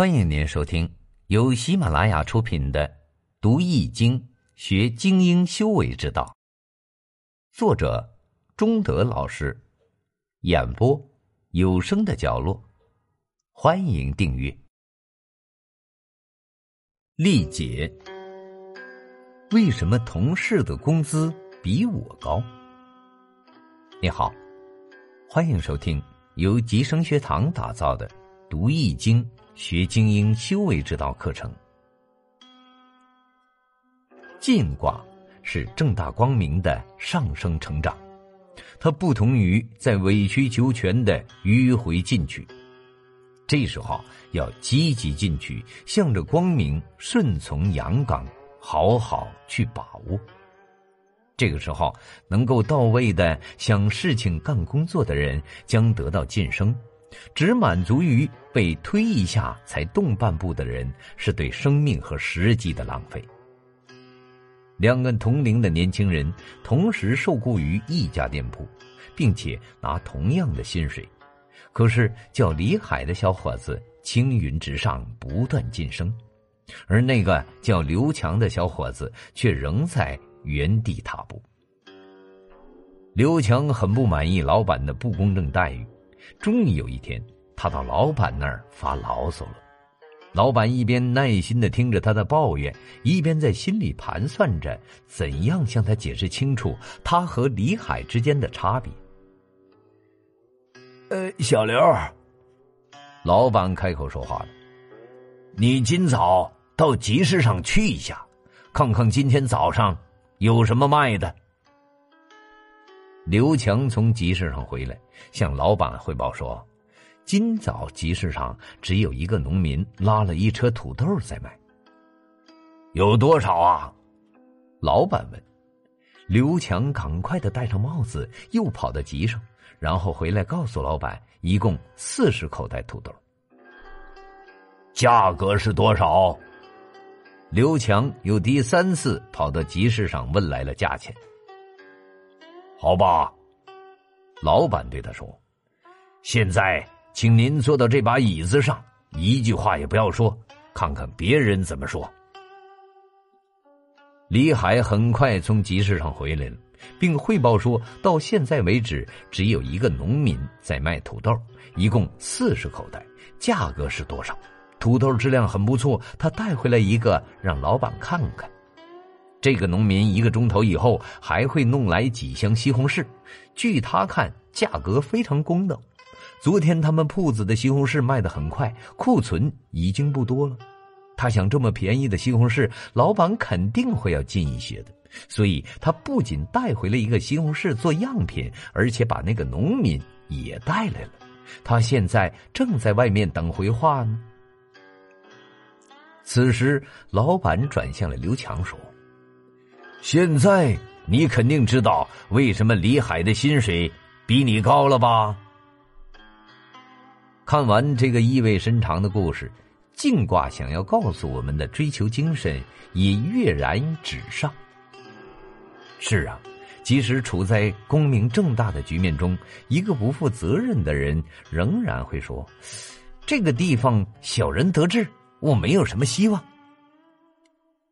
欢迎您收听由喜马拉雅出品的《读易经学精英修为之道》，作者中德老师，演播有声的角落。欢迎订阅。丽姐，为什么同事的工资比我高？你好，欢迎收听由吉生学堂打造的《读易经》。学精英修为之道课程，进卦是正大光明的上升成长，它不同于在委曲求全的迂回进取。这时候要积极进取，向着光明顺从阳刚，好好去把握。这个时候能够到位的想事情干工作的人将得到晋升。只满足于被推一下才动半步的人，是对生命和时机的浪费。两个同龄的年轻人同时受雇于一家店铺，并且拿同样的薪水，可是叫李海的小伙子青云直上，不断晋升，而那个叫刘强的小伙子却仍在原地踏步。刘强很不满意老板的不公正待遇。终于有一天，他到老板那儿发牢骚了。老板一边耐心的听着他的抱怨，一边在心里盘算着怎样向他解释清楚他和李海之间的差别。呃，小刘，老板开口说话了：“你今早到集市上去一下，看看今天早上有什么卖的。”刘强从集市上回来，向老板汇报说：“今早集市上只有一个农民拉了一车土豆在卖。有多少啊？”老板问。刘强赶快的戴上帽子，又跑到集上，然后回来告诉老板，一共四十口袋土豆。价格是多少？刘强又第三次跑到集市上问来了价钱。好吧，老板对他说：“现在，请您坐到这把椅子上，一句话也不要说，看看别人怎么说。”李海很快从集市上回来了，并汇报说：“到现在为止，只有一个农民在卖土豆，一共四十口袋，价格是多少？土豆质量很不错，他带回来一个，让老板看看。”这个农民一个钟头以后还会弄来几箱西红柿，据他看价格非常公道。昨天他们铺子的西红柿卖得很快，库存已经不多了。他想这么便宜的西红柿，老板肯定会要进一些的，所以他不仅带回了一个西红柿做样品，而且把那个农民也带来了。他现在正在外面等回话呢。此时，老板转向了刘强说。现在你肯定知道为什么李海的薪水比你高了吧？看完这个意味深长的故事，静卦想要告诉我们的追求精神也跃然纸上。是啊，即使处在光明正大的局面中，一个不负责任的人仍然会说：“这个地方小人得志，我没有什么希望。”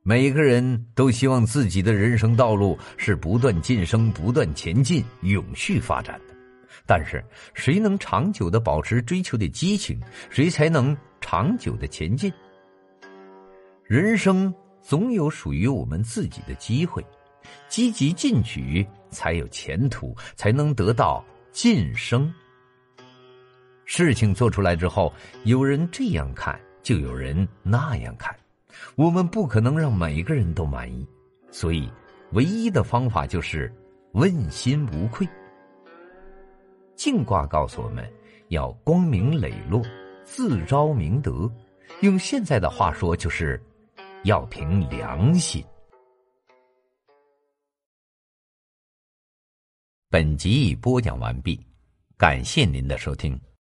每个人都希望自己的人生道路是不断晋升、不断前进、永续发展的。但是，谁能长久的保持追求的激情，谁才能长久的前进。人生总有属于我们自己的机会，积极进取才有前途，才能得到晋升。事情做出来之后，有人这样看，就有人那样看。我们不可能让每个人都满意，所以唯一的方法就是问心无愧。静卦告诉我们要光明磊落，自招明德。用现在的话说，就是要凭良心。本集已播讲完毕，感谢您的收听。